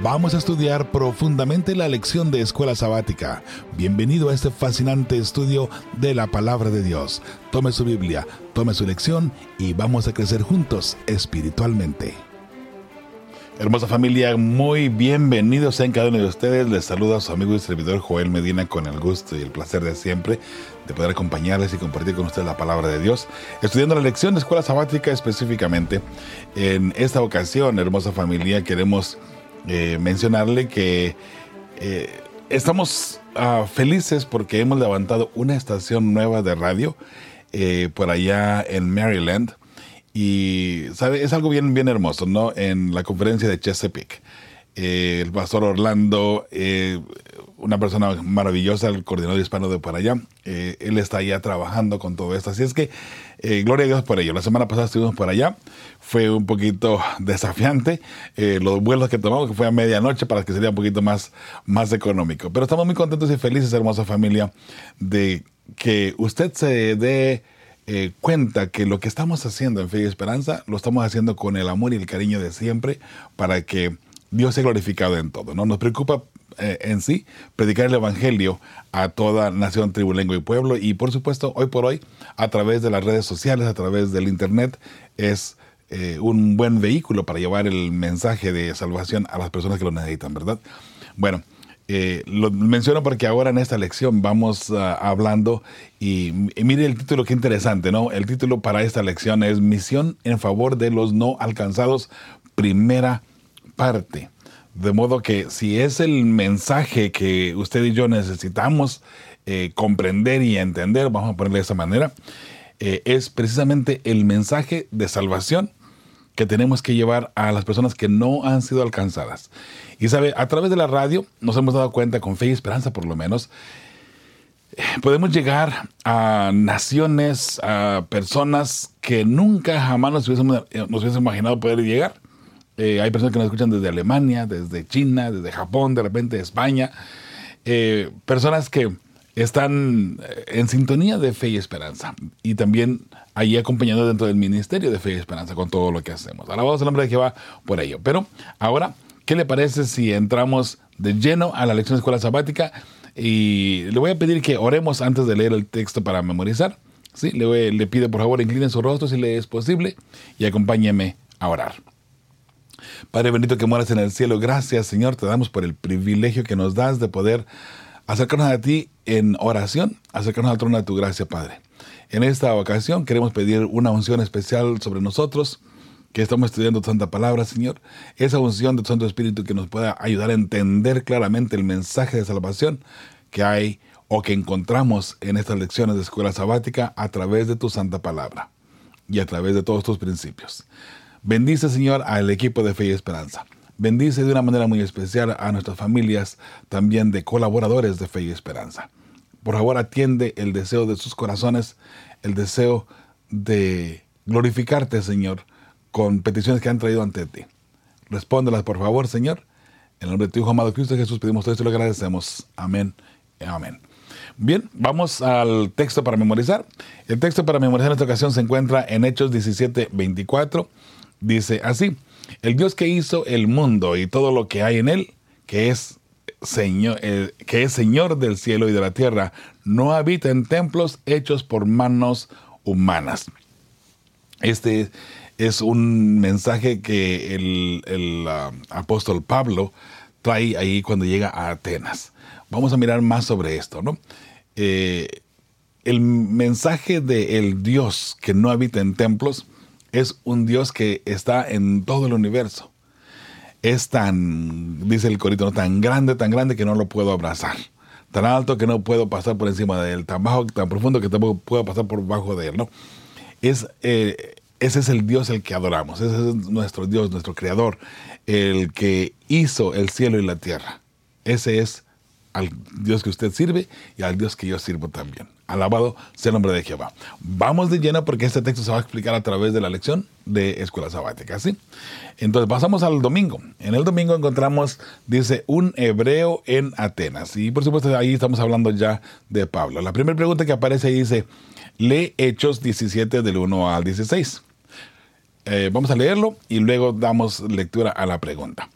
Vamos a estudiar profundamente la lección de escuela sabática. Bienvenido a este fascinante estudio de la palabra de Dios. Tome su Biblia, tome su lección y vamos a crecer juntos espiritualmente. Hermosa familia, muy bienvenidos en cada uno de ustedes. Les saluda su amigo y servidor Joel Medina con el gusto y el placer de siempre de poder acompañarles y compartir con ustedes la palabra de Dios, estudiando la lección de escuela sabática específicamente. En esta ocasión, hermosa familia, queremos eh, mencionarle que eh, estamos ah, felices porque hemos levantado una estación nueva de radio eh, por allá en Maryland. Y, ¿sabe? Es algo bien, bien hermoso, ¿no? En la conferencia de Chesapeake. el pastor Orlando, una persona maravillosa, el coordinador hispano de por allá, él está allá trabajando con todo esto. Así es que, gloria a Dios por ello. La semana pasada estuvimos por allá fue un poquito desafiante. Eh, los vuelos que tomamos, que fue a medianoche, para que sería un poquito más, más económico. Pero estamos muy contentos y felices, hermosa familia, de que usted se dé eh, cuenta que lo que estamos haciendo en Fe y Esperanza lo estamos haciendo con el amor y el cariño de siempre para que Dios sea glorificado en todo. ¿no? Nos preocupa eh, en sí predicar el Evangelio a toda nación, tribu, lengua y pueblo. Y por supuesto, hoy por hoy, a través de las redes sociales, a través del Internet, es eh, un buen vehículo para llevar el mensaje de salvación a las personas que lo necesitan, ¿verdad? Bueno, eh, lo menciono porque ahora en esta lección vamos ah, hablando y, mire el título, qué interesante, ¿no? El título para esta lección es Misión en favor de los no alcanzados, primera parte. De modo que si es el mensaje que usted y yo necesitamos eh, comprender y entender, vamos a ponerle de esa manera, es precisamente el mensaje de salvación que tenemos que llevar a las personas que no han sido alcanzadas. Y sabe, a través de la radio nos hemos dado cuenta, con fe y esperanza por lo menos, eh, podemos llegar a naciones, a personas que nunca jamás nos hubiésemos, eh, nos imaginado poder llegar. Eh, hay personas que nos escuchan desde Alemania, desde China, desde Japón, de repente España. personas que están en sintonía de fe y esperanza. Y también ahí acompañando dentro del ministerio de fe y esperanza con todo lo que hacemos. Alabado el nombre de Jehová por ello. Pero ahora, ¿qué le parece si entramos de lleno a la lección de escuela sabática? Y le voy a pedir que oremos antes de leer el texto para memorizar. ¿sí? Le, le pido por favor incline su rostro si le es posible y acompáñeme a orar. Padre bendito que moras en el cielo, gracias Señor, te damos por el privilegio que nos das de poder acercarnos a ti en oración, acercarnos al trono de tu gracia, Padre. En esta ocasión queremos pedir una unción especial sobre nosotros, que estamos estudiando tu Santa Palabra, Señor. Esa unción de tu Santo Espíritu que nos pueda ayudar a entender claramente el mensaje de salvación que hay o que encontramos en estas lecciones de escuela sabática a través de tu Santa Palabra y a través de todos tus principios. Bendice, Señor, al equipo de Fe y Esperanza. Bendice de una manera muy especial a nuestras familias, también de colaboradores de Fe y Esperanza. Por favor, atiende el deseo de sus corazones, el deseo de glorificarte, Señor, con peticiones que han traído ante ti. Respóndelas, por favor, Señor. En el nombre de tu Hijo amado Cristo Jesús pedimos todo esto y lo agradecemos. Amén. Amén. Bien, vamos al texto para memorizar. El texto para memorizar en esta ocasión se encuentra en Hechos 17, 24. Dice así, el Dios que hizo el mundo y todo lo que hay en él, que es Señor, eh, que es Señor del cielo y de la tierra, no habita en templos hechos por manos humanas. Este es un mensaje que el, ah, apóstol Pablo trae ahí cuando llega a Atenas. Vamos a mirar más sobre esto, ¿no? Eh, el mensaje de el Dios que no habita en templos es un Dios que está en todo el universo es tan, dice el corito, tan grande, tan grande que no lo puedo abrazar. Tan alto que no puedo pasar por encima de él. Tan bajo, tan profundo que tampoco puedo pasar por bajo de él. ¿no? Es, eh, ese es el Dios el que adoramos. Ese es nuestro Dios, nuestro Creador. El que hizo el cielo y la tierra. Ese es al Dios que usted sirve y al Dios que yo sirvo también. Alabado sea el nombre de Jehová. Vamos de lleno porque este texto se va a explicar a través de la lección de escuela sabática, ¿sí? Entonces pasamos al domingo. En el domingo encontramos, dice, un hebreo en Atenas. Y por supuesto ahí estamos hablando ya de Pablo. La primera pregunta que aparece dice, lee Hechos 17 del 1 al 16. Eh, vamos a leerlo y luego damos lectura a la pregunta.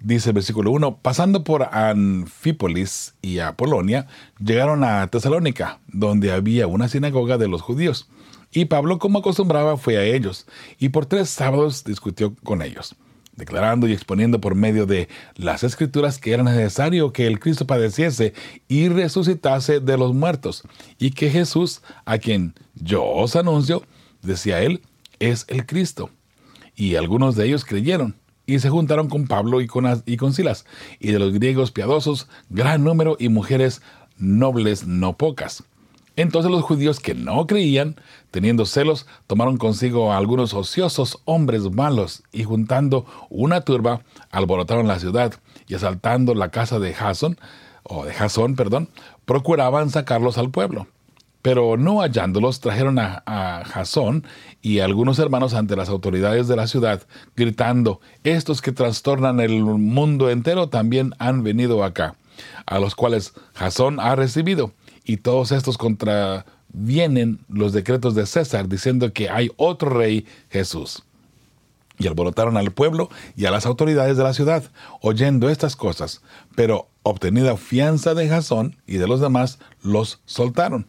Dice el versículo 1, pasando por Anfípolis y a Polonia, llegaron a Tesalónica, donde había una sinagoga de los judíos. Y Pablo, como acostumbraba, fue a ellos, y por tres sábados discutió con ellos, declarando y exponiendo por medio de las escrituras que era necesario que el Cristo padeciese y resucitase de los muertos, y que Jesús, a quien yo os anuncio, decía él, es el Cristo. Y algunos de ellos creyeron y se juntaron con Pablo y con, y con Silas, y de los griegos piadosos, gran número y mujeres nobles no pocas. Entonces los judíos que no creían, teniendo celos, tomaron consigo a algunos ociosos hombres malos, y juntando una turba, alborotaron la ciudad, y asaltando la casa de Jasón, o de Jasón, perdón, procuraban sacarlos al pueblo. Pero no hallándolos, trajeron a, Jasón y a algunos hermanos ante las autoridades de la ciudad, gritando, estos que trastornan el mundo entero también han venido acá, a los cuales Jasón ha recibido, y todos estos contravienen los decretos de César, diciendo que hay otro rey, Jesús. Y alborotaron al pueblo y a las autoridades de la ciudad, oyendo estas cosas, pero obtenida fianza de Jasón y de los demás, los soltaron.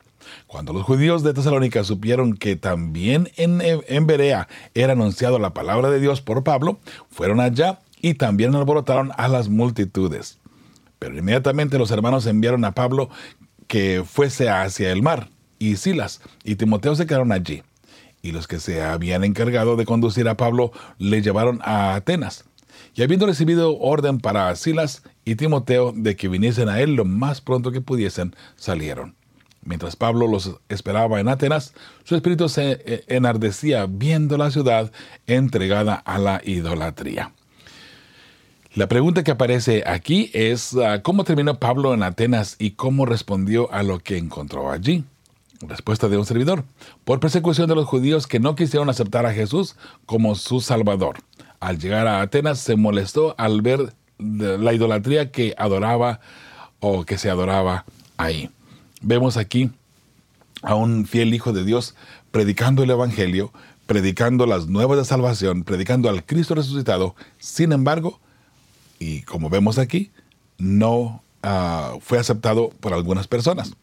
Cuando los judíos de Tesalónica supieron que también en, en Berea era anunciado la palabra de Dios por Pablo, fueron allá y también alborotaron a las multitudes. Pero inmediatamente los hermanos enviaron a Pablo que fuese hacia el mar, y Silas y Timoteo se quedaron allí. Y los que se habían encargado de conducir a Pablo le llevaron a Atenas. Y habiendo recibido orden para Silas y Timoteo de que viniesen a él lo más pronto que pudiesen, salieron. Mientras Pablo los esperaba en Atenas, su espíritu se eh, enardecía viendo la ciudad entregada a la idolatría. La pregunta que aparece aquí es ah, cómo terminó Pablo en Atenas y cómo respondió a lo que encontró allí. Respuesta de un servidor. Por persecución de los judíos que no quisieron aceptar a Jesús como su Salvador. Al llegar a Atenas se molestó al ver la idolatría que adoraba o que se adoraba ahí. Vemos aquí a un fiel hijo de Dios predicando el Evangelio, predicando las nuevas de salvación, predicando al Cristo resucitado. Sin embargo, y como vemos aquí, no ah, fue aceptado por algunas personas.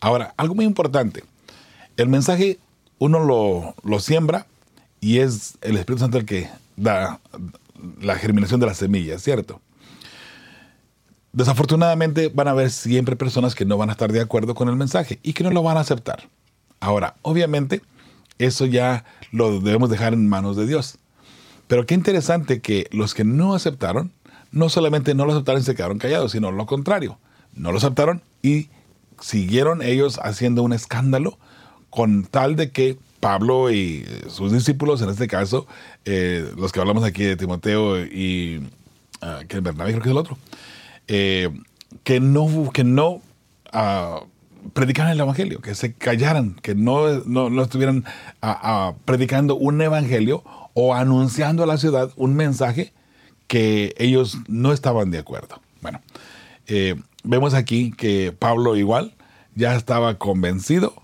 Ahora, algo muy importante, el mensaje uno lo, lo siembra y es el Espíritu Santo el que da la germinación de la semilla, ¿cierto? Desafortunadamente van a haber siempre personas que no van a estar de acuerdo con el mensaje y que no lo van a aceptar. Ahora, obviamente, eso ya lo debemos dejar en manos de Dios. Pero qué interesante que los que no aceptaron, no solamente no lo aceptaron y se quedaron callados, sino lo contrario. No lo aceptaron y siguieron ellos haciendo un escándalo con tal de que Pablo y sus discípulos, en este caso, eh, los que hablamos aquí de Timoteo y uh, Bernabé creo que es el otro, eh, que no, que no ah, predicaran el Evangelio, que se callaran, que no, no, estuvieran ah, ah, predicando un Evangelio o anunciando a la ciudad un mensaje que ellos no estaban de acuerdo. Bueno, eh, vemos aquí que Pablo igual ya estaba convencido,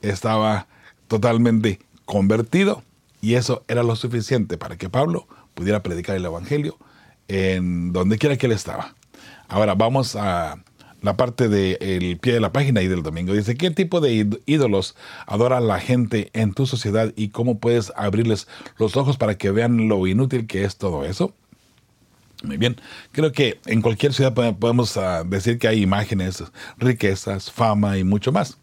estaba totalmente convertido y eso era lo suficiente para que Pablo pudiera predicar el Evangelio en donde quiera que él estaba. Ahora vamos a la parte del pie de la página y del domingo. Dice, ¿qué tipo de ídolos adora la gente en tu sociedad y cómo puedes abrirles los ojos para que vean lo inútil que es todo eso? Muy bien, creo que en cualquier ciudad podemos ah, decir que hay imágenes, riquezas, fama y mucho más.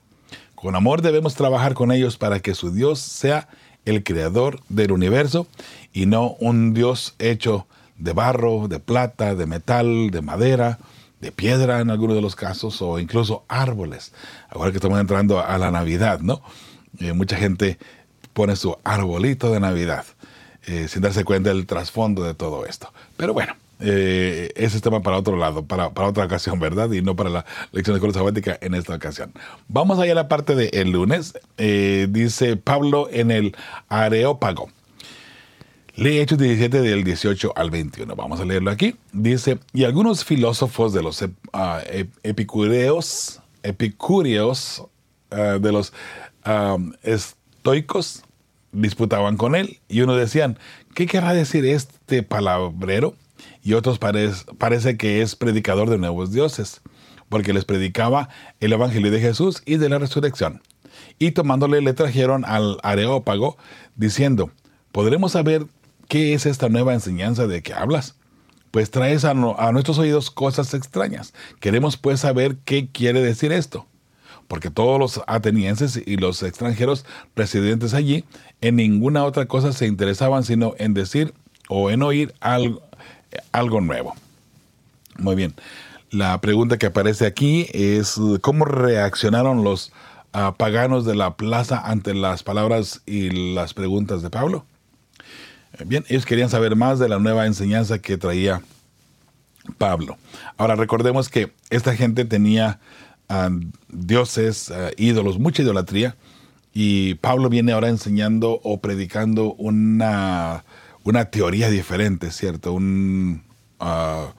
Con amor debemos trabajar con ellos para que su Dios sea el creador del universo y no un Dios hecho de barro, de plata, de metal, de madera, de piedra en algunos de los casos, o incluso árboles. Ahora que estamos entrando a la Navidad, ¿no? Eh, mucha gente pone su arbolito de Navidad, eh, sin darse cuenta del trasfondo de todo esto. Pero bueno, eh, ese tema para otro lado, para, para, otra ocasión, ¿verdad? Y no para la lección de escuela sabática en esta ocasión. Vamos allá a la parte del el lunes. Dice Pablo en el Areópago. Lee Hechos 17 del 18 al 21. Vamos a leerlo aquí. Dice, y algunos filósofos de los uh, epicureos, epicúreos, uh, de los estoicos, disputaban con él. Y uno decían, ¿qué querrá decir este palabrero? Y otros parece que es predicador de nuevos dioses, porque les predicaba el Evangelio de Jesús y de la resurrección. Y tomándole le trajeron al Areópago, diciendo, ¿podremos saber ¿qué es esta nueva enseñanza de que hablas? Pues traes a, nuestros oídos cosas extrañas. Queremos pues saber qué quiere decir esto. Porque todos los atenienses y los extranjeros residentes allí en ninguna otra cosa se interesaban sino en decir o en oír algo, nuevo. Muy bien. La pregunta que aparece aquí es cómo reaccionaron los ah, paganos de la plaza ante las palabras y las preguntas de Pablo. Bien, ellos querían saber más de la nueva enseñanza que traía Pablo. Ahora recordemos que esta gente tenía ah, dioses, ah, ídolos, mucha idolatría, y Pablo viene ahora enseñando o predicando una, una teoría diferente, ¿cierto? Un, ah,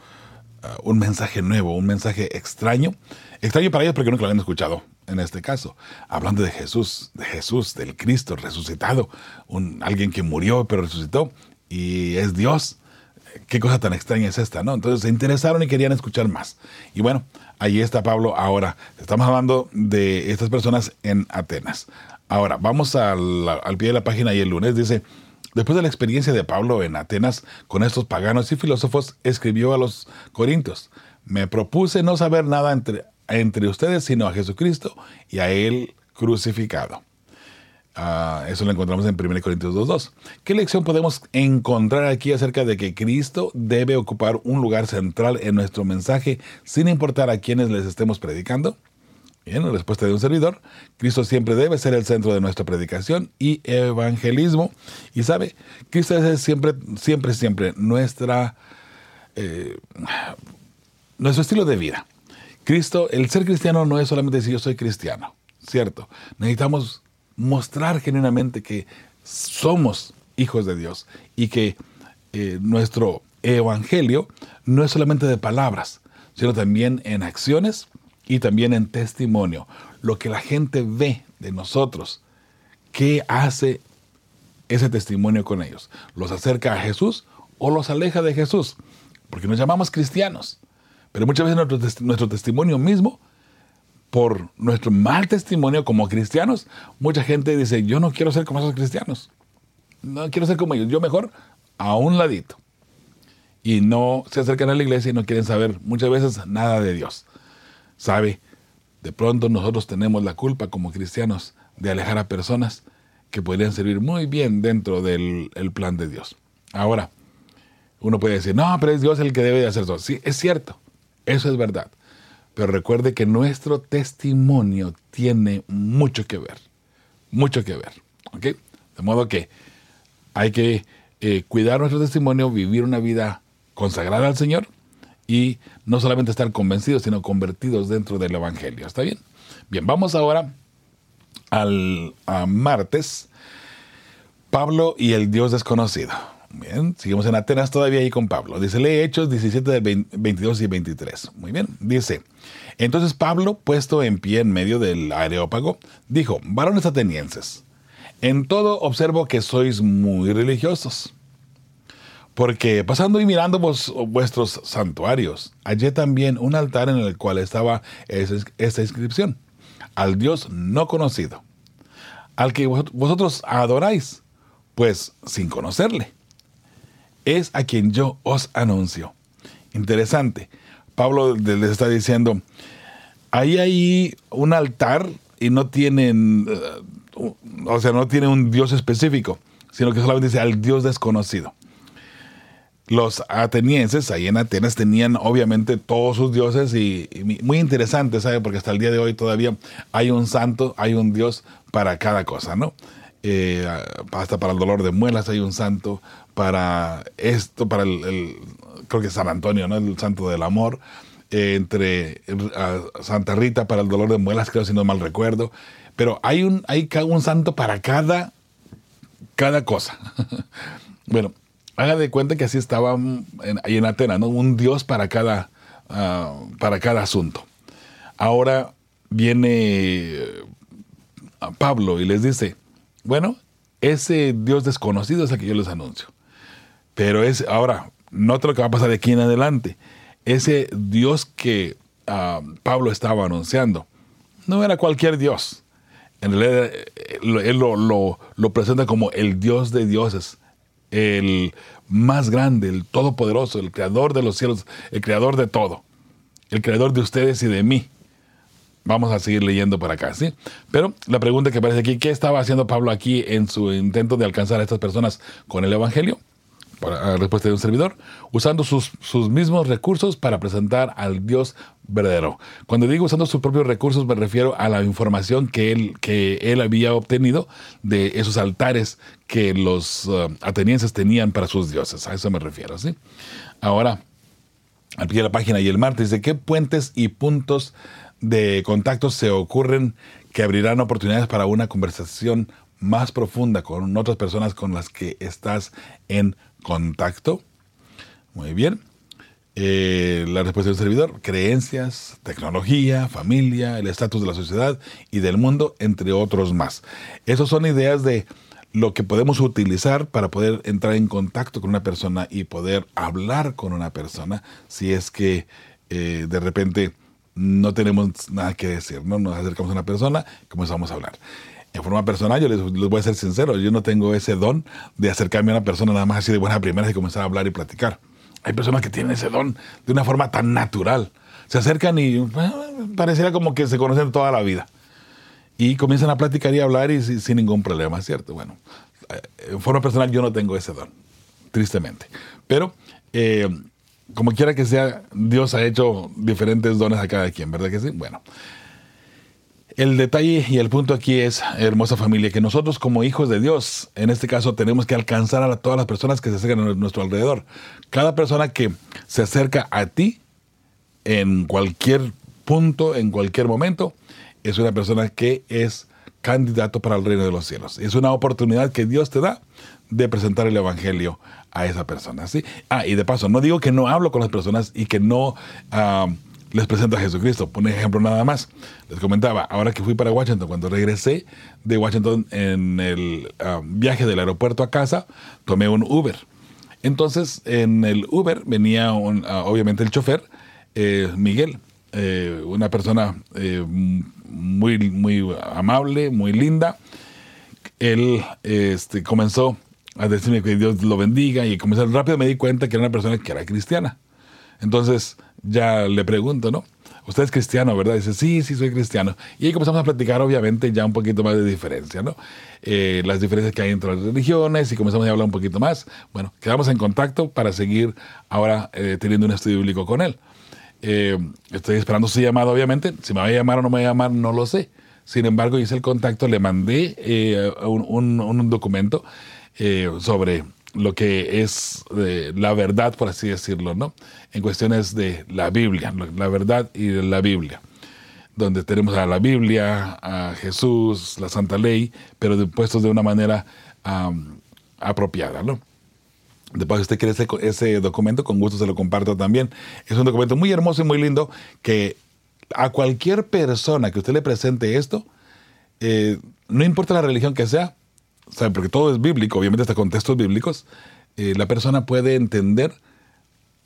un mensaje nuevo, un mensaje extraño. Extraño para ellos porque nunca lo habían escuchado en este caso, hablando de Jesús, de Jesús, del Cristo resucitado, un, alguien que murió pero resucitó y es Dios. Qué cosa tan extraña es esta, ¿no? Entonces se interesaron y querían escuchar más. Y bueno, ahí está Pablo ahora. Estamos hablando de estas personas en Atenas. Ahora, vamos al, al pie de la página y el lunes dice, Después de la experiencia de Pablo en Atenas con estos paganos y filósofos, escribió a los Corintios, me propuse no saber nada entre, entre ustedes, sino a Jesucristo y a Él crucificado. Ah, eso lo encontramos en 1 Corintios 2.2. ¿Qué lección podemos encontrar aquí acerca de que Cristo debe ocupar un lugar central en nuestro mensaje sin importar a quienes les estemos predicando? Bien, la respuesta de un servidor. Cristo siempre debe ser el centro de nuestra predicación y evangelismo. Y sabe, Cristo es siempre, siempre, siempre nuestra, eh, nuestro estilo de vida. Cristo, el ser cristiano no es solamente decir yo soy cristiano, ¿cierto? Necesitamos mostrar genuinamente que somos hijos de Dios y que eh, nuestro evangelio no es solamente de palabras, sino también en acciones y también en testimonio. Lo que la gente ve de nosotros, ¿qué hace ese testimonio con ellos? ¿Los acerca a Jesús o los aleja de Jesús? Porque nos llamamos cristianos. Pero muchas veces nuestro, testimonio mismo, por nuestro mal testimonio como cristianos, mucha gente dice, yo no quiero ser como esos cristianos. No quiero ser como ellos. Yo mejor a un ladito. Y no se acercan a la iglesia y no quieren saber muchas veces nada de Dios. ¿Sabe? De pronto nosotros tenemos la culpa como cristianos de alejar a personas que podrían servir muy bien dentro del plan de Dios. Ahora, uno puede decir, no, pero es Dios el que debe de hacer eso. Sí, es cierto. Eso es verdad. Pero recuerde que nuestro testimonio tiene mucho que ver. Mucho que ver. ¿Ok? De modo que hay que eh, cuidar nuestro testimonio, vivir una vida consagrada al Señor y no solamente estar convencidos, sino convertidos dentro del Evangelio. ¿Está bien? Bien, vamos ahora al martes. Pablo y el Dios desconocido. Bien, seguimos en Atenas todavía ahí con Pablo. Dice, lee Hechos 17, 22 y 23. Muy bien, dice, entonces Pablo, puesto en pie en medio del areópago, dijo, varones atenienses, en todo observo que sois muy religiosos. Porque pasando y mirando vuestros santuarios, hallé también un altar en el cual estaba esta inscripción, al Dios no conocido, al que vosotros adoráis, pues sin conocerle es a quien yo os anuncio. Interesante. Pablo les está diciendo, ahí hay un altar y no tienen, eh, o sea, no tiene un Dios específico, sino que solamente dice al Dios desconocido. Los atenienses ahí en Atenas tenían obviamente todos sus dioses y, muy interesante, ¿sabe? Porque hasta el día de hoy todavía hay un santo, hay un Dios para cada cosa, ¿no? Eh, hasta para el dolor de muelas hay un santo, para esto, para el, creo que San Antonio, ¿no? El santo del amor. Eh, entre Santa Rita para el dolor de muelas, creo si no mal recuerdo. Pero hay un, hay un santo para cada, cada cosa. bueno, haga de cuenta que así estaba ahí en Atenas, ¿no? Un dios para cada, ah, para cada asunto. Ahora viene Pablo y les dice, bueno, ese Dios desconocido es el que yo les anuncio. Pero es, ahora, nota lo que va a pasar de aquí en adelante. Ese Dios que ah, Pablo estaba anunciando no era cualquier Dios. En realidad, eh, él lo, lo presenta como el Dios de dioses, el más grande, el todopoderoso, el creador de los cielos, el creador de todo, el creador de ustedes y de mí. Vamos a seguir leyendo por acá, ¿sí? Pero la pregunta que aparece aquí, ¿qué estaba haciendo Pablo aquí en su intento de alcanzar a estas personas con el Evangelio? Respuesta de un servidor, usando sus, sus mismos recursos para presentar al Dios verdadero. Cuando digo usando sus propios recursos, me refiero a la información que él, que él había obtenido de esos altares que los uh, atenienses tenían para sus dioses. A eso me refiero, ¿sí? Ahora, al pie de la página y el martes, ¿de qué puentes y puntos de contactos se ocurren que abrirán oportunidades para una conversación más profunda con otras personas con las que estás en contacto. Muy bien. Eh, la respuesta del servidor, creencias, tecnología, familia, el estatus de la sociedad y del mundo, entre otros más. Esas son ideas de lo que podemos utilizar para poder entrar en contacto con una persona y poder hablar con una persona si es que eh, de repente no tenemos nada que decir, ¿no? Nos acercamos a una persona comenzamos a hablar. En forma personal, yo les, voy a ser sincero, yo no tengo ese don de acercarme a una persona nada más así de buena primera y comenzar a hablar y platicar. Hay personas que tienen ese don de una forma tan natural. Se acercan y bueno, pareciera como que se conocen toda la vida. Y comienzan a platicar y a hablar y sin, ningún problema, ¿cierto? Bueno, eh, en forma personal yo no tengo ese don, tristemente. Pero eh, como quiera que sea, Dios ha hecho diferentes dones a cada quien, ¿verdad que sí? Bueno. El detalle y el punto aquí es, hermosa familia, que nosotros como hijos de Dios, en este caso, tenemos que alcanzar a todas las personas que se acercan a nuestro alrededor. Cada persona que se acerca a ti en cualquier punto, en cualquier momento, es una persona que es candidato para el reino de los cielos. Es una oportunidad que Dios te da de presentar el Evangelio a esa persona. ¿sí? Ah, y de paso, no digo que no hablo con las personas y que no ah, les presento a Jesucristo. Por ejemplo nada más. Les comentaba, ahora que fui para Washington, cuando regresé de Washington en el ah, viaje del aeropuerto a casa, tomé un Uber. Entonces, en el Uber venía ah, obviamente el chofer, eh, Miguel, eh, una persona eh, muy, muy amable, muy linda. Él este, comenzó a decirme que Dios lo bendiga y comenzar rápido me di cuenta que era una persona que era cristiana. Entonces ya le pregunto, ¿no? Usted es cristiano, ¿verdad? Dice, sí, sí, soy cristiano. Y ahí comenzamos a platicar, obviamente, ya un poquito más de diferencia, ¿no? Eh, las diferencias que hay entre las religiones y comenzamos a hablar un poquito más. Bueno, quedamos en contacto para seguir ahora eh, teniendo un estudio bíblico con él. Eh, estoy esperando su llamada, obviamente. Si me va a llamar o no me va a llamar, no lo sé. Sin embargo, hice el contacto, le mandé un, un, documento eh, sobre lo que es eh, la verdad, por así decirlo, ¿no? En cuestiones de la Biblia, la verdad y de la Biblia, donde tenemos a la Biblia, a Jesús, la Santa Ley, pero puestos de una manera apropiada, ¿no? Después, si usted quiere ese, ese, documento, con gusto se lo comparto también. Es un documento muy hermoso y muy lindo que a cualquier persona que usted le presente esto, eh, no importa la religión que sea, porque todo es bíblico, obviamente está con textos bíblicos, eh, la persona puede entender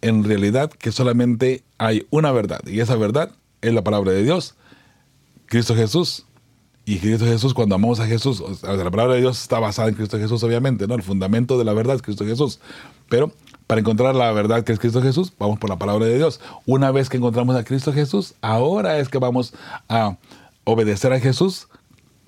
en realidad que solamente hay una verdad, y esa verdad es la palabra de Dios, Cristo Jesús. Y Cristo Jesús, cuando amamos a Jesús, la palabra de Dios está basada en Cristo Jesús, obviamente, ¿no? El fundamento de la verdad es Cristo Jesús. Pero para encontrar la verdad que es Cristo Jesús, vamos por la palabra de Dios. Una vez que encontramos a Cristo Jesús, ahora es que vamos a obedecer a Jesús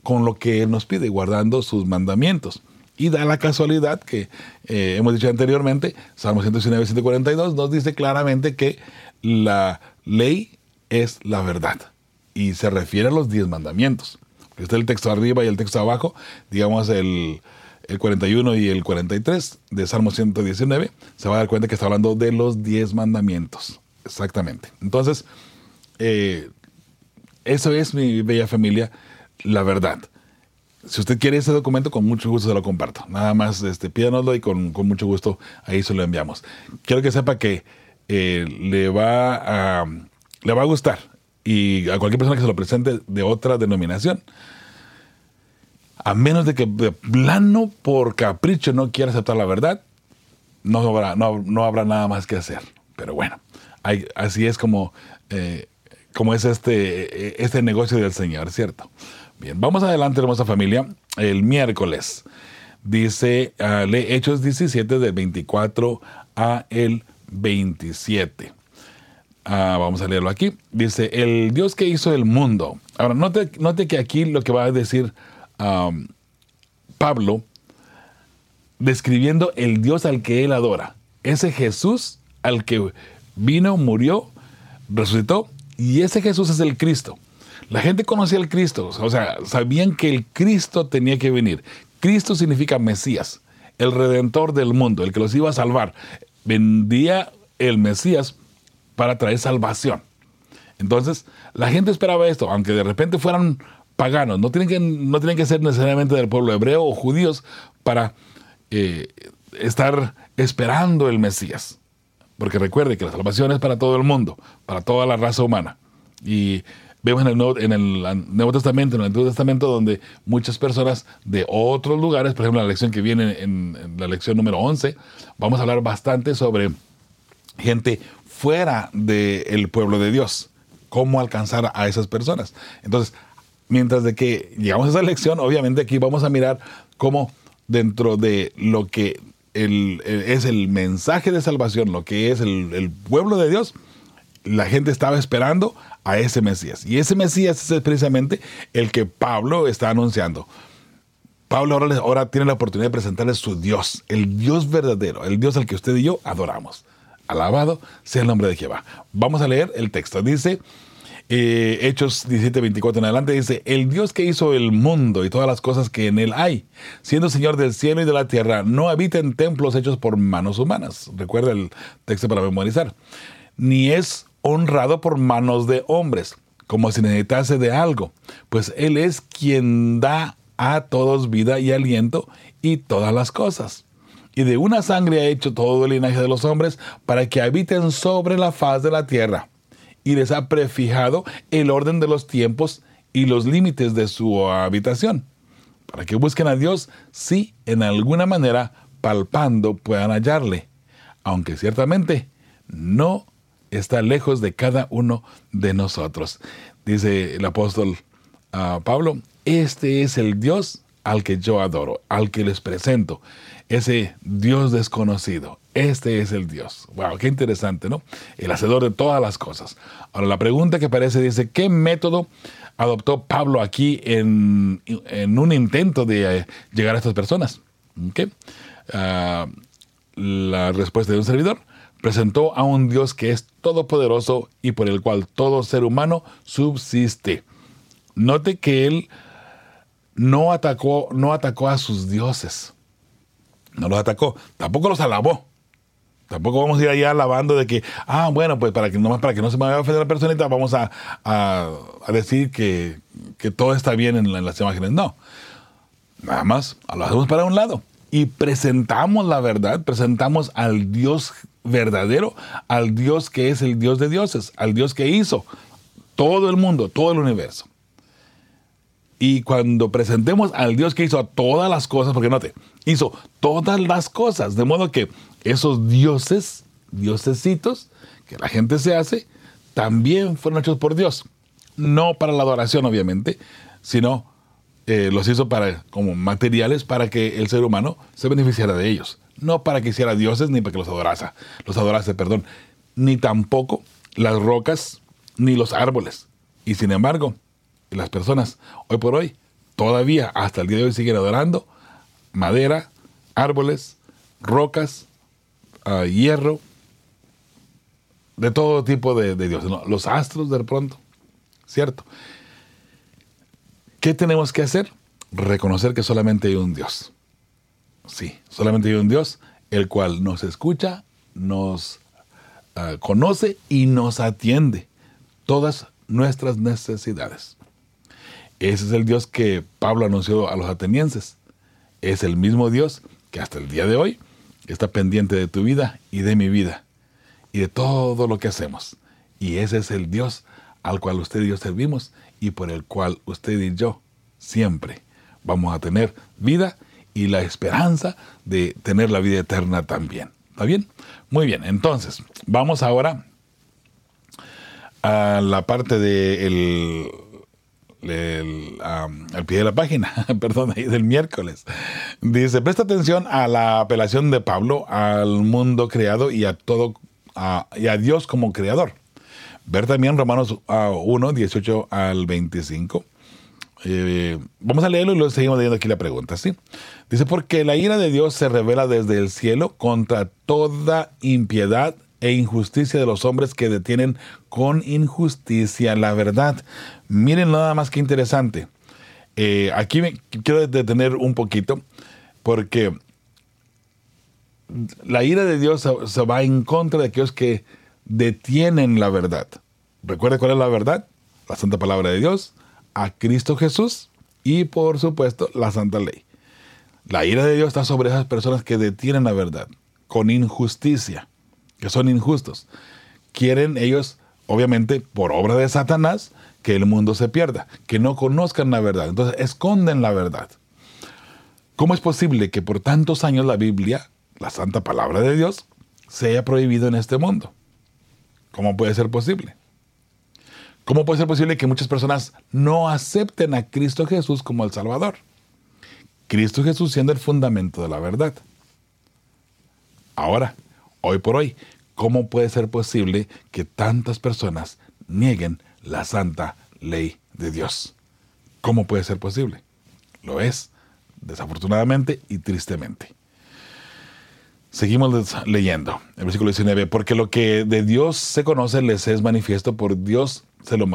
con lo que Él nos pide, guardando sus mandamientos. Y da la casualidad que eh, hemos dicho anteriormente, Salmo 119, 142 nos dice claramente que la ley es la verdad. Y se refiere a los diez mandamientos. Está el texto arriba y el texto abajo, digamos, el, el 41 y el 43 de Salmo 119, se va a dar cuenta que está hablando de los 10 mandamientos. Exactamente. Entonces, eh, eso es mi bella familia, la verdad. Si usted quiere ese documento, con mucho gusto se lo comparto. Nada más este, pídanoslo y con, mucho gusto ahí se lo enviamos. Quiero que sepa que eh, le, va a, le va a gustar y a cualquier persona que se lo presente de otra denominación. A menos de que de plano por capricho no quiera aceptar la verdad, no habrá, no, habrá nada más que hacer. Pero bueno, así es como, eh, como es este, este negocio del Señor, ¿cierto? Bien, vamos adelante, hermosa familia. El miércoles dice, uh, lee Hechos 17 del 24 a el 27. Ah, vamos a leerlo aquí. Dice, el Dios que hizo el mundo. Ahora, note, note que aquí lo que va a decir Pablo, describiendo el Dios al que él adora. Ese Jesús al que vino, murió, resucitó, y ese Jesús es el Cristo. La gente conocía al Cristo, o sea, sabían que el Cristo tenía que venir. Cristo significa Mesías, el redentor del mundo, el que los iba a salvar. Vendía el Mesías para traer salvación. Entonces, la gente esperaba esto, aunque de repente fueran paganos, no tienen que, no tienen que ser necesariamente del pueblo hebreo o judíos para eh, estar esperando el Mesías. Porque recuerde que la salvación es para todo el mundo, para toda la raza humana. Y Vemos en el, Nuevo, en Testamento, en el Antiguo Testamento, donde muchas personas de otros lugares, por ejemplo, la lección que viene en, la lección número 11, vamos a hablar bastante sobre gente fuera del pueblo de Dios, cómo alcanzar a esas personas. Entonces, mientras de que llegamos a esa lección, obviamente aquí vamos a mirar cómo dentro de lo que es el mensaje de salvación, lo que es el pueblo de Dios, la gente estaba esperando a ese Mesías. Y ese Mesías es precisamente el que Pablo está anunciando. Pablo ahora, ahora tiene la oportunidad de presentarles su Dios, el Dios verdadero, el Dios al que usted y yo adoramos. Alabado sea el nombre de Jehová. Vamos a leer el texto. Dice, eh, Hechos 17, 24 en adelante, dice, el Dios que hizo el mundo y todas las cosas que en él hay, siendo Señor del cielo y de la tierra, no habita en templos hechos por manos humanas. Recuerda el texto para memorizar. Ni es honrado por manos de hombres, como si necesitase de algo, pues Él es quien da a todos vida y aliento y todas las cosas. Y de una sangre ha hecho todo el linaje de los hombres para que habiten sobre la faz de la tierra. Y les ha prefijado el orden de los tiempos y los límites de su habitación, para que busquen a Dios si en alguna manera palpando puedan hallarle, aunque ciertamente no está lejos de cada uno de nosotros. Dice el apóstol ah, Pablo, este es el Dios al que yo adoro, al que les presento, ese Dios desconocido. Este es el Dios. Wow, qué interesante, ¿no? El hacedor de todas las cosas. Ahora, la pregunta que aparece dice, ¿qué método adoptó Pablo aquí en, un intento de eh, llegar a estas personas? Ah, la respuesta de un servidor, presentó a un Dios que es todopoderoso y por el cual todo ser humano subsiste. Note que él no atacó, no atacó a sus dioses. No los atacó, tampoco los alabó. Tampoco vamos a ir allá alabando de que, ah, bueno, pues para que para que no se me vaya a ofender la personita, vamos a, decir que, todo está bien en, en, las imágenes. No. Nada más, lo hacemos para un lado. Y presentamos la verdad, presentamos al Dios verdadero al Dios que es el Dios de dioses, al Dios que hizo todo el mundo, todo el universo. Y cuando presentemos al Dios que hizo todas las cosas, porque note, hizo todas las cosas, de modo que esos dioses, diosesitos, que la gente se hace, también fueron hechos por Dios. No para la adoración, obviamente, sino eh, los hizo para, como materiales para que el ser humano se beneficiara de ellos no para que hiciera dioses ni para que los adorase, los adorase, perdón, ni tampoco las rocas ni los árboles. Y sin embargo, las personas hoy por hoy todavía hasta el día de hoy siguen adorando madera, árboles, rocas, ah, hierro, de todo tipo de, dioses, los astros de pronto, ¿cierto? ¿Qué tenemos que hacer? Reconocer que solamente hay un Dios Sí, solamente hay un Dios, el cual nos escucha, nos uh, conoce y nos atiende todas nuestras necesidades. Ese es el Dios que Pablo anunció a los atenienses. Es el mismo Dios que hasta el día de hoy está pendiente de tu vida y de mi vida y de todo lo que hacemos. Y ese es el Dios al cual usted y yo servimos y por el cual usted y yo siempre vamos a tener vida y la esperanza de tener la vida eterna también. ¿Está bien? Muy bien, entonces vamos ahora a la parte de al pie de la página, perdón, del miércoles. Dice, presta atención a la apelación de Pablo al mundo creado y a todo, y a Dios como creador. Ver también Romanos 1, 18 al 25. Eh, vamos a leerlo y luego seguimos leyendo aquí la pregunta, ¿sí? Dice, porque la ira de Dios se revela desde el cielo contra toda impiedad e injusticia de los hombres que detienen con injusticia la verdad. Miren nada más que interesante. Eh, aquí quiero detener un poquito porque la ira de Dios se, va en contra de aquellos que detienen la verdad. ¿Recuerda cuál es la verdad? La santa palabra de Dios, a Cristo Jesús y por supuesto la santa ley. La ira de Dios está sobre esas personas que detienen la verdad con injusticia que son injustos. Quieren ellos, obviamente, por obra de Satanás, que el mundo se pierda, que no conozcan la verdad. Entonces, esconden la verdad. ¿Cómo es posible que por tantos años la Biblia, la santa palabra de Dios, se haya prohibido en este mundo? ¿Cómo puede ser posible? ¿Cómo puede ser posible que muchas personas no acepten a Cristo Jesús como el Salvador? Cristo Jesús siendo el fundamento de la verdad. Ahora, hoy por hoy. ¿Cómo puede ser posible que tantas personas nieguen la santa ley de Dios? ¿Cómo puede ser posible? Lo es, desafortunadamente y tristemente. Seguimos leyendo el versículo 19, porque lo que de Dios se conoce les es manifiesto por Dios, se lo,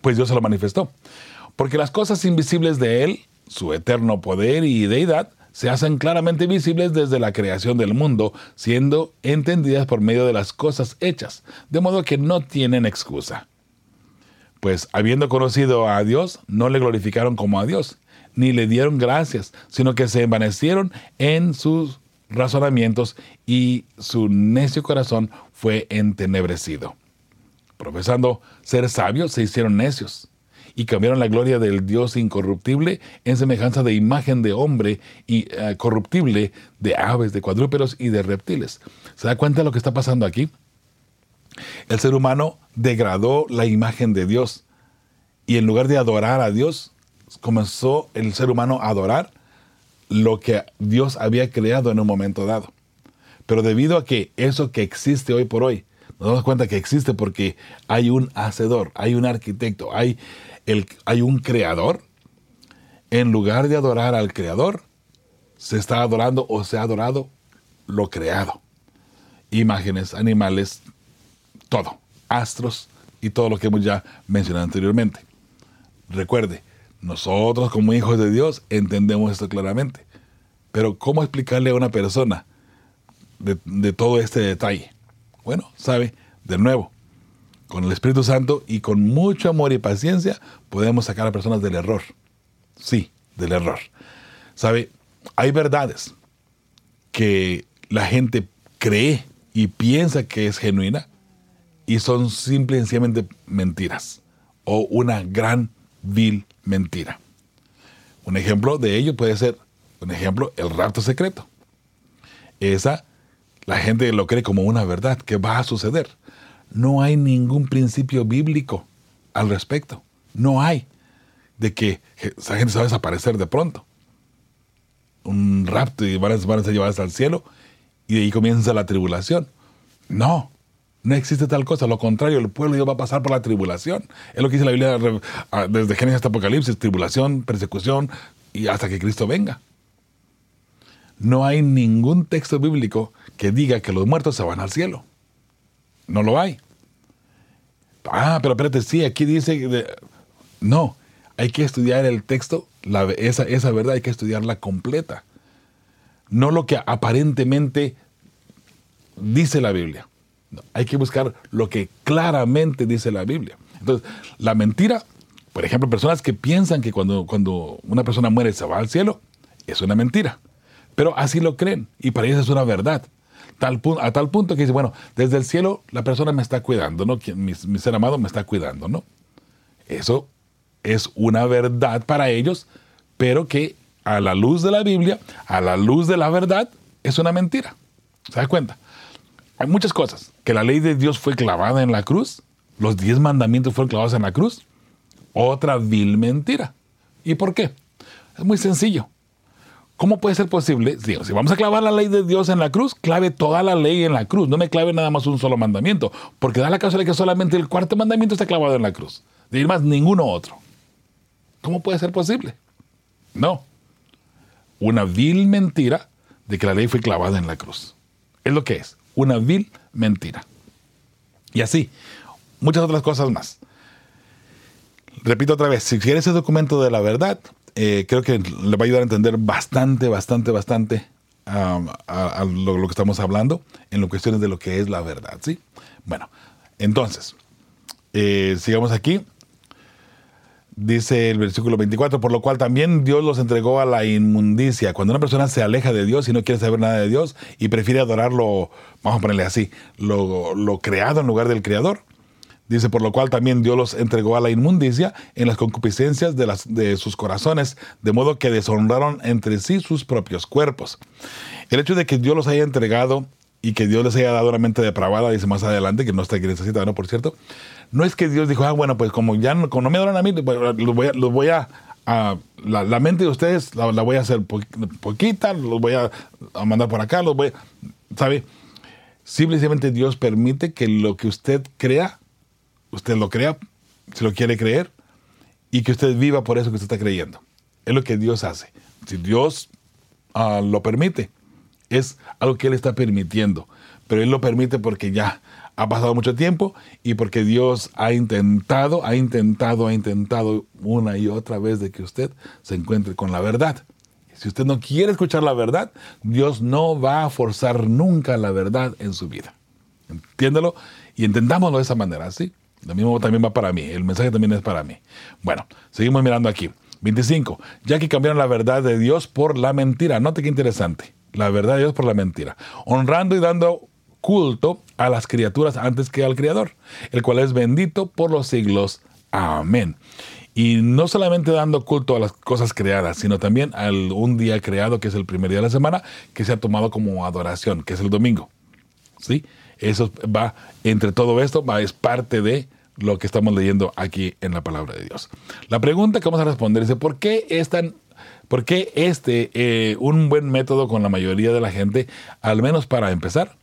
pues Dios se lo manifestó. Porque las cosas invisibles de Él, su eterno poder y deidad, se hacen claramente visibles desde la creación del mundo, siendo entendidas por medio de las cosas hechas, de modo que no tienen excusa. Pues habiendo conocido a Dios, no le glorificaron como a Dios, ni le dieron gracias, sino que se envanecieron en sus razonamientos y su necio corazón fue entenebrecido. Profesando ser sabios, se hicieron necios y cambiaron la gloria del Dios incorruptible en semejanza de imagen de hombre y eh, corruptible de aves, de cuadrúpedos y de reptiles. ¿Se da cuenta de lo que está pasando aquí? El ser humano degradó la imagen de Dios y en lugar de adorar a Dios, comenzó el ser humano a adorar lo que Dios había creado en un momento dado. Pero debido a que eso que existe hoy por hoy, nos damos cuenta que existe porque hay un hacedor, hay un arquitecto, hay hay un creador, en lugar de adorar al creador, se está adorando o se ha adorado lo creado. Imágenes, animales, todo, astros y todo lo que hemos ya mencionado anteriormente. Recuerde, nosotros como hijos de Dios entendemos esto claramente. Pero ¿cómo explicarle a una persona de, todo este detalle? Bueno, sabe, de nuevo, con el Espíritu Santo y con mucho amor y paciencia podemos sacar a personas del error. Sí, del error. ¿Sabe? Hay verdades que la gente cree y piensa que es genuina y son simple y mentiras o una gran vil mentira. Un ejemplo de ello puede ser, un ejemplo, el rapto secreto. Esa, la gente lo cree como una verdad que va a suceder no hay ningún principio bíblico al respecto. No hay de que esa gente se va a desaparecer de pronto. Un rapto y van a, ser llevadas al cielo y de ahí comienza la tribulación. No, no existe tal cosa. Lo contrario, el pueblo de Dios va a pasar por la tribulación. Es lo que dice la Biblia ah, desde Génesis hasta Apocalipsis, tribulación, persecución y hasta que Cristo venga. No hay ningún texto bíblico que diga que los muertos se van al cielo. No lo hay. Ah, pero espérate, sí, aquí dice... no, hay que estudiar el texto, esa, esa verdad hay que estudiarla completa. no lo que aparentemente dice la Biblia. Hay que buscar lo que claramente dice la Biblia. Entonces, la mentira, por ejemplo, personas que piensan que cuando, cuando una persona muere se va al cielo, es una mentira. Pero así lo creen y para ellos es una verdad. Tal, a tal punto que dice, bueno, desde el cielo la persona me está cuidando, ¿no? Mi, ser amado me está cuidando, ¿no? Eso es una verdad para ellos, pero que a la luz de la Biblia, a la luz de la verdad, es una mentira. ¿Se da cuenta? Hay muchas cosas. Que la ley de Dios fue clavada en la cruz, los diez mandamientos fueron clavados en la cruz. Otra vil mentira. ¿Y por qué? Es muy sencillo. ¿Cómo puede ser posible? Si, si vamos a clavar la ley de Dios en la cruz, clave toda la ley en la cruz. No me clave nada más un solo mandamiento. Porque da la casualidad que solamente el cuarto mandamiento está clavado en la cruz. De ir más, ninguno otro. ¿Cómo puede ser posible? No. Una vil mentira de que la ley fue clavada en la cruz. Es lo que es. Una vil mentira. Y así, muchas otras cosas más. Repito otra vez, si quieres ese documento de la verdad, eh, creo que le va a ayudar a entender bastante, bastante, bastante a, lo, que estamos hablando en las cuestiones de lo que es la verdad, ¿sí? Bueno, entonces, eh, sigamos aquí. Dice el versículo 24, por lo cual también Dios los entregó a la inmundicia. Cuando una persona se aleja de Dios y no quiere saber nada de Dios y prefiere adorarlo, vamos a ponerle así, lo, lo creado en lugar del creador, Dice, por lo cual también Dios los entregó a la inmundicia en las concupiscencias de, las, de sus corazones, de modo que deshonraron entre sí sus propios cuerpos. El hecho de que Dios los haya entregado y que Dios les haya dado una mente depravada, dice más adelante, que no está aquí necesitado, ¿no? Por cierto, no es que Dios dijo, ah, bueno, pues como ya no, como no me adoran a mí, pues, los voy a, los voy a, la, mente de ustedes la, voy a hacer poquita, los voy a, mandar por acá, los voy a, ¿sabe? Simplemente Dios permite que lo que usted crea usted lo crea, si lo quiere creer, y que usted viva por eso que usted está creyendo. Es lo que Dios hace. Si Dios uh, lo permite, es algo que Él está permitiendo. Pero Él lo permite porque ya ha pasado mucho tiempo y porque Dios ha intentado, ha intentado, ha intentado una y otra vez de que usted se encuentre con la verdad. Si usted no quiere escuchar la verdad, Dios no va a forzar nunca la verdad en su vida. Entiéndelo y entendámoslo de esa manera, ¿sí? Lo mismo también va para mí. El mensaje también es para mí. Bueno, seguimos mirando aquí. 25. Ya que cambiaron la verdad de Dios por la mentira. Note qué interesante. La verdad de Dios por la mentira. Honrando y dando culto a las criaturas antes que al Creador, el cual es bendito por los siglos. Amén. Y no solamente dando culto a las cosas creadas, sino también al un día creado, que es el primer día de la semana, que se ha tomado como adoración, que es el domingo. ¿Sí? Eso va, entre todo esto, va, es parte de lo que estamos leyendo aquí en la palabra de Dios. La pregunta que vamos a responder es, ¿por qué es tan, por qué este, eh, un buen método con la mayoría de la gente, al menos para empezar?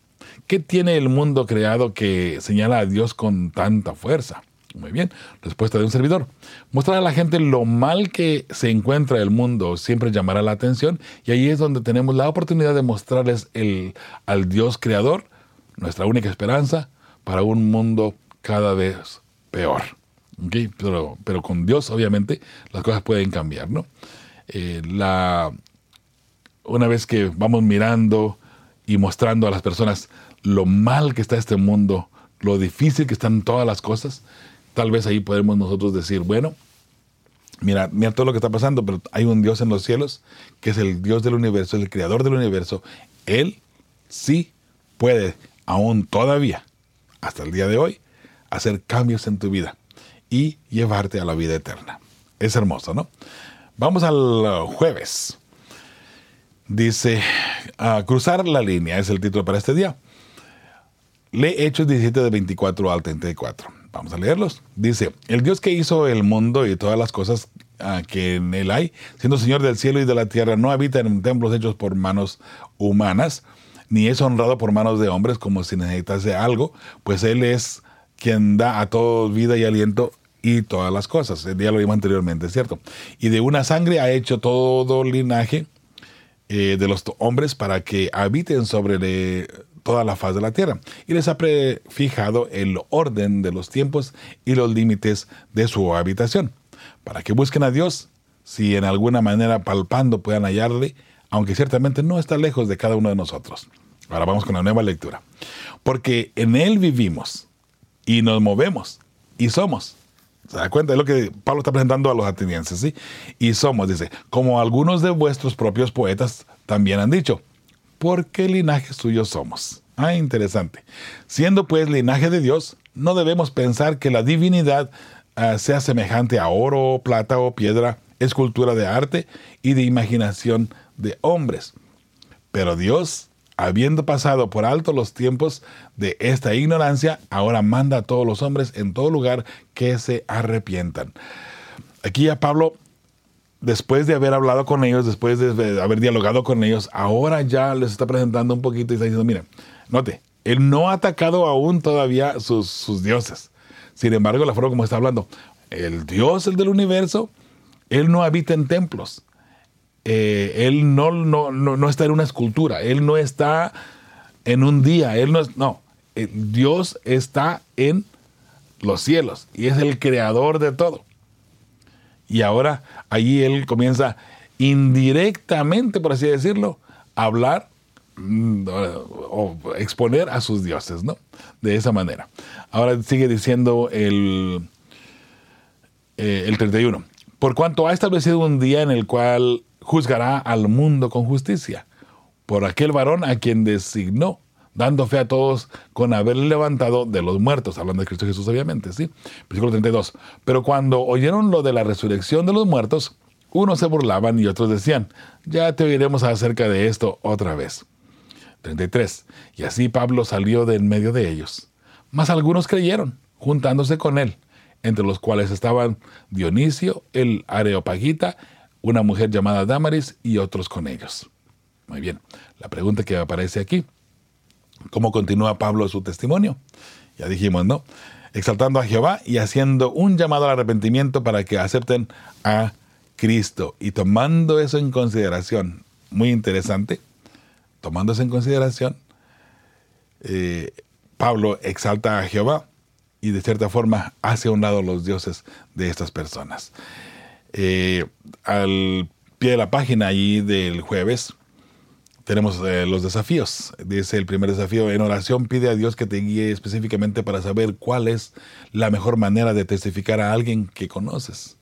¿Qué tiene el mundo creado que señala a Dios con tanta fuerza? Muy bien, respuesta de un servidor. Mostrar a la gente lo mal que se encuentra el mundo siempre llamará la atención y ahí es donde tenemos la oportunidad de mostrarles el, al Dios creador nuestra única esperanza para un mundo cada vez peor. Pero, pero, con Dios, obviamente, las cosas pueden cambiar, ¿no? Eh, la, una vez que vamos mirando y mostrando a las personas lo mal que está este mundo, lo difícil que están todas las cosas, tal vez ahí podemos nosotros decir, bueno, mira, mira todo lo que está pasando, pero hay un Dios en los cielos, que es el Dios del universo, el creador del universo. Él sí puede aún todavía, hasta el día de hoy, hacer cambios en tu vida y llevarte a la vida eterna. Es hermoso, ¿no? Vamos al uh, jueves. Dice, cruzar la línea es el título para este día. Lee Hechos 17 de 24 al 34. Vamos a leerlos. Dice, el Dios que hizo el mundo y todas las cosas uh, que en él hay, siendo Señor del cielo y de la tierra, no habita en templos hechos por manos humanas, ni es honrado por manos de hombres como si necesitase algo, pues Él es quien da a todos vida y aliento y todas las cosas. Ya lo vimos anteriormente, ¿cierto? Y de una sangre ha hecho todo linaje eh, de los hombres para que habiten sobre toda la faz de la tierra. Y les ha fijado el orden de los tiempos y los límites de su habitación, para que busquen a Dios, si en alguna manera palpando puedan hallarle, aunque ciertamente no está lejos de cada uno de nosotros. Ahora vamos con la nueva lectura. Porque en Él vivimos y nos movemos y somos. ¿Se da cuenta? Es lo que Pablo está presentando a los atenienses, ¿sí? Y somos, dice, como algunos de vuestros propios poetas también han dicho, ¿por qué linaje suyo somos? Ah, interesante. Siendo pues linaje de Dios, no debemos pensar que la divinidad ah, sea semejante a oro, plata o piedra, escultura de arte y de imaginación de hombres. Pero Dios, habiendo pasado por alto los tiempos de esta ignorancia, ahora manda a todos los hombres en todo lugar que se arrepientan. Aquí ya Pablo, después de haber hablado con ellos, después de haber dialogado con ellos, ahora ya les está presentando un poquito y está diciendo, mira, note, él no ha atacado aún todavía sus, sus dioses. Sin embargo, la forma como está hablando, el Dios, el del universo, él no habita en templos. Eh, él no, no, no, está en una escultura. Él no está en un día. Él no es. No. Eh, Dios está en los cielos y es el creador de todo. Y ahora allí él comienza indirectamente, por así decirlo, a hablar mm, o exponer a sus dioses, ¿no? De esa manera. Ahora sigue diciendo el, eh, el 31 por cuanto ha establecido un día en el cual juzgará al mundo con justicia, por aquel varón a quien designó, dando fe a todos con haberle levantado de los muertos, hablando de Cristo Jesús obviamente, ¿sí? Versículo 32. Pero cuando oyeron lo de la resurrección de los muertos, unos se burlaban y otros decían, ya te oiremos acerca de esto otra vez. 33. Y así Pablo salió de en medio de ellos. Mas algunos creyeron, juntándose con él entre los cuales estaban Dionisio, el Areopagita, una mujer llamada Damaris y otros con ellos. Muy bien, la pregunta que aparece aquí, ¿cómo continúa Pablo su testimonio? Ya dijimos, ¿no? Exaltando a Jehová y haciendo un llamado al arrepentimiento para que acepten a Cristo. Y tomando eso en consideración, muy interesante, tomando eso en consideración, eh, Pablo exalta a Jehová y de cierta forma hace a un lado los dioses de estas personas. Eh, al pie de la página allí del jueves tenemos eh, los desafíos. Dice el primer desafío, en oración pide a Dios que te guíe específicamente para saber cuál es la mejor manera de testificar a alguien que conoces.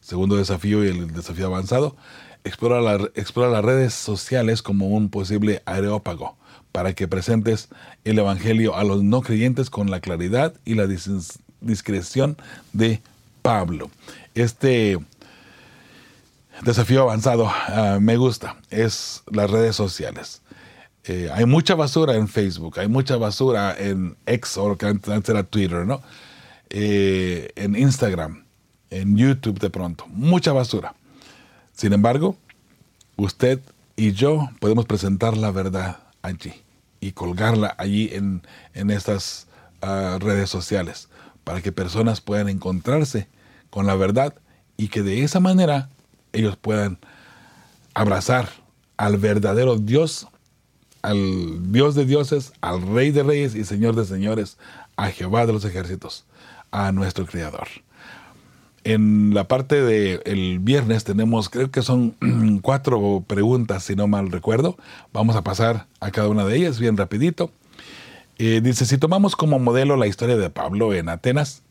Segundo desafío y el desafío avanzado, explora, explora las redes sociales como un posible areópago para que presentes el Evangelio a los no creyentes con la claridad y la discreción de Pablo. Este desafío avanzado ah, me gusta, es las redes sociales. Eh, hay mucha basura en Facebook, hay mucha basura en X o que antes era Twitter, ¿no? Eh, en Instagram, en YouTube de pronto, mucha basura. Sin embargo, usted y yo podemos presentar la verdad allí y colgarla allí en, estas ah, redes sociales para que personas puedan encontrarse con la verdad y que de esa manera ellos puedan abrazar al verdadero Dios, al Dios de dioses, al Rey de reyes y Señor de señores, a Jehová de los ejércitos, a nuestro Creador. En la parte del viernes tenemos, creo que son cuatro preguntas, si no mal recuerdo. Vamos a pasar a cada una de ellas bien rapidito. Eh, dice, si tomamos como modelo la historia de Pablo en Atenas,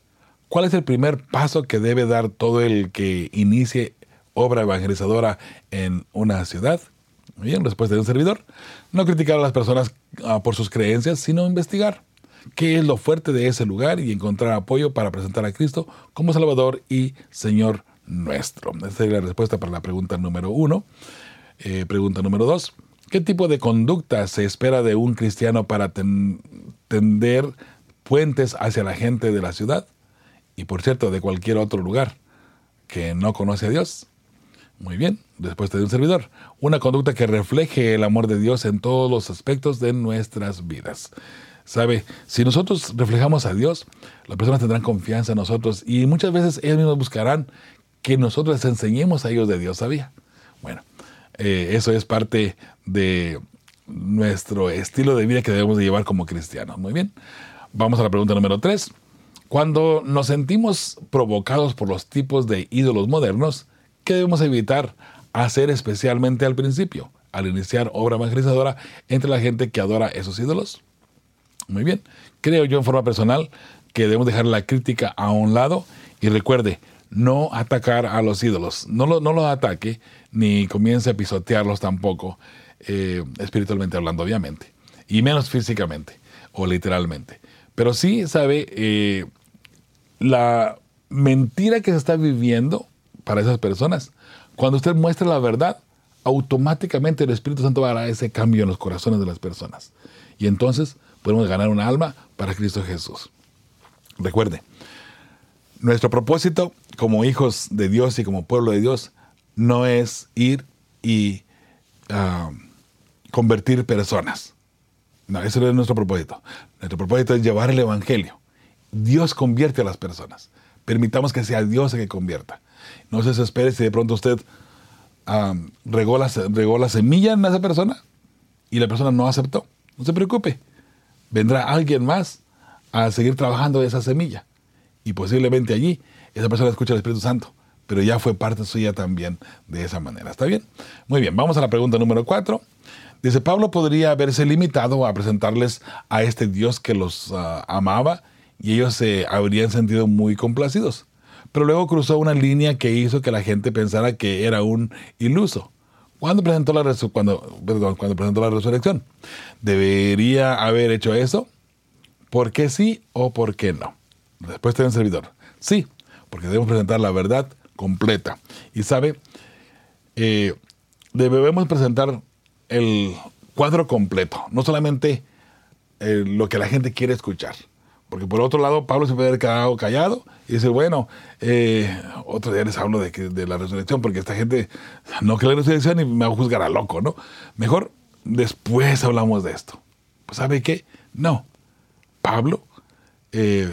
¿cuál es el primer paso que debe dar todo el que inicie obra evangelizadora en una ciudad? Bien, respuesta de un servidor. No criticar a las personas ah, por sus creencias, sino investigar qué es lo fuerte de ese lugar y encontrar apoyo para presentar a Cristo como Salvador y Señor nuestro. Esta es la respuesta para la pregunta número uno. Eh, pregunta número dos. ¿Qué tipo de conducta se espera de un cristiano para tender puentes hacia la gente de la ciudad? Y por cierto, de cualquier otro lugar que no conoce a Dios. Muy bien, respuesta de un servidor. Una conducta que refleje el amor de Dios en todos los aspectos de nuestras vidas. ¿Sabe? Si nosotros reflejamos a Dios, las personas tendrán confianza en nosotros y muchas veces ellos mismos buscarán que nosotros les enseñemos a ellos de Dios, ¿sabía? Bueno, eh, eso es parte de nuestro estilo de vida que debemos de llevar como cristianos. Muy bien. Vamos a la pregunta número tres. Cuando nos sentimos provocados por los tipos de ídolos modernos, ¿qué debemos evitar hacer especialmente al principio? al iniciar obra evangelizadora entre la gente que adora esos ídolos? Muy bien. Creo yo en forma personal que debemos dejar la crítica a un lado y recuerde, no atacar a los ídolos. No, lo, los ataque ni comience a pisotearlos tampoco, eh, espiritualmente hablando, obviamente. Y menos físicamente o literalmente. Pero sí, sabe, eh, la mentira que se está viviendo para esas personas, cuando usted muestra la verdad, automáticamente el Espíritu Santo hará ese cambio en los corazones de las personas. Y entonces podemos ganar un alma para Cristo Jesús. Recuerde, nuestro propósito como hijos de Dios y como pueblo de Dios no es ir y ah, convertir personas. No, ese no es nuestro propósito. Nuestro propósito es llevar el Evangelio. Dios convierte a las personas. Permitamos que sea Dios el que convierta. No se desespere si de pronto usted ah, regó, la, regó la semilla en esa persona y la persona no aceptó. No se preocupe. Vendrá alguien más a seguir trabajando esa semilla. Y posiblemente allí esa persona escucha al Espíritu Santo, pero ya fue parte suya también de esa manera. ¿Está bien? Muy bien, vamos a la pregunta número cuatro. Dice, Pablo podría haberse limitado a presentarles a este Dios que los ah, amaba y ellos se habrían sentido muy complacidos. Pero luego cruzó una línea que hizo que la gente pensara que era un iluso. ¿Cuándo presentó la, cuando, cuando presentó la resurrección? ¿Debería haber hecho eso? ¿Por qué sí o por qué no? Después tiene un servidor. Sí, porque debemos presentar la verdad completa. Y sabe, eh, debemos presentar el cuadro completo, no solamente eh, lo que la gente quiere escuchar. Porque por otro lado, Pablo se puede haber quedado callado y dice, bueno, eh, otro día les hablo de, la resurrección, porque esta gente no cree la resurrección y me va a juzgar a loco, ¿no? Mejor después hablamos de esto. Pues ¿sabe qué? No. Pablo eh,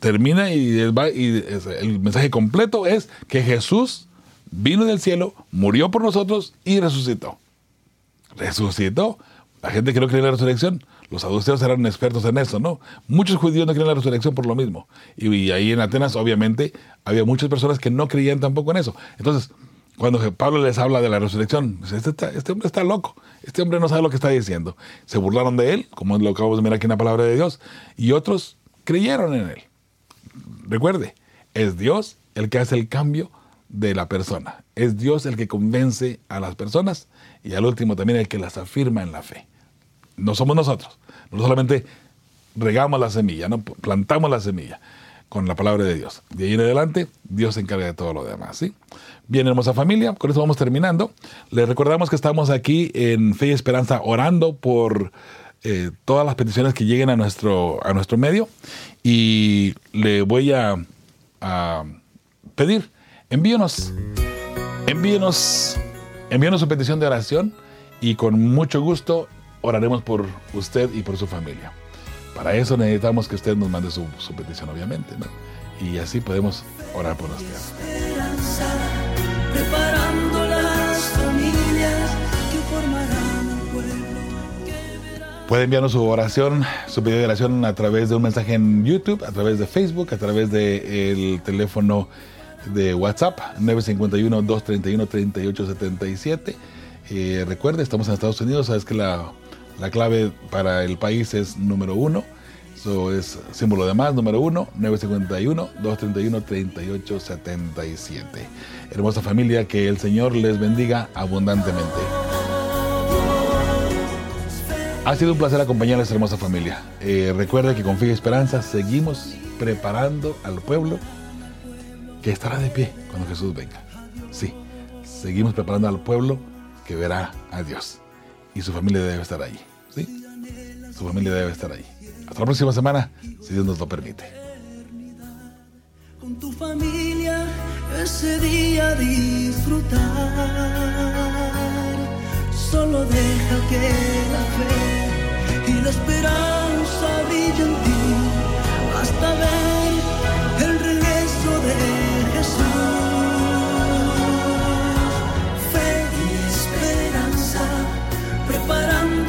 termina y, el mensaje completo es que Jesús vino del cielo, murió por nosotros y resucitó. Resucitó. La gente que no cree en la resurrección, los saduceos eran expertos en eso, ¿no? Muchos judíos no creen en la resurrección por lo mismo. Y, ahí en Atenas, obviamente, había muchas personas que no creían tampoco en eso. Entonces, cuando Pablo les habla de la resurrección, este, este, hombre está loco, este hombre no sabe lo que está diciendo. Se burlaron de él, como lo acabamos de mirar aquí en la palabra de Dios, y otros creyeron en él. Recuerde, es Dios el que hace el cambio de la persona. Es Dios el que convence a las personas y al último también el que las afirma en la fe. No somos nosotros. No solamente regamos la semilla, no plantamos la semilla con la palabra de Dios. De ahí en adelante, Dios se encarga de todo lo demás. ¿sí? Bien, hermosa familia, con eso vamos terminando. Les recordamos que estamos aquí en Fe y Esperanza orando por eh, todas las peticiones que lleguen a nuestro, a nuestro medio y le voy a, pedir, envíenos, envíenos, envíenos su petición de oración y con mucho gusto oraremos por usted y por su familia. Para eso necesitamos que usted nos mande su, su petición, obviamente, ¿no? Y así podemos orar por usted. Puede enviarnos su oración, su pedido de oración a través de un mensaje en YouTube, a través de Facebook, a través del teléfono de WhatsApp 951-231-3877. Eh, recuerde, estamos en Estados Unidos, sabes que la, clave para el país es número uno. Eso es símbolo de más, número uno, 951-231-3877. Hermosa familia, que el Señor les bendiga abundantemente. Ha sido un placer acompañar a esta hermosa familia. Eh, recuerda que con fe y esperanza seguimos preparando al pueblo que estará de pie cuando Jesús venga. Sí, seguimos preparando al pueblo que verá a Dios. Y su familia debe estar ahí. ¿sí? Su familia debe estar ahí. Hasta la próxima semana, si Dios nos lo permite. Con tu familia ese día disfrutar. Solo deja que la fe y la esperanza brillen en ti hasta ver parando.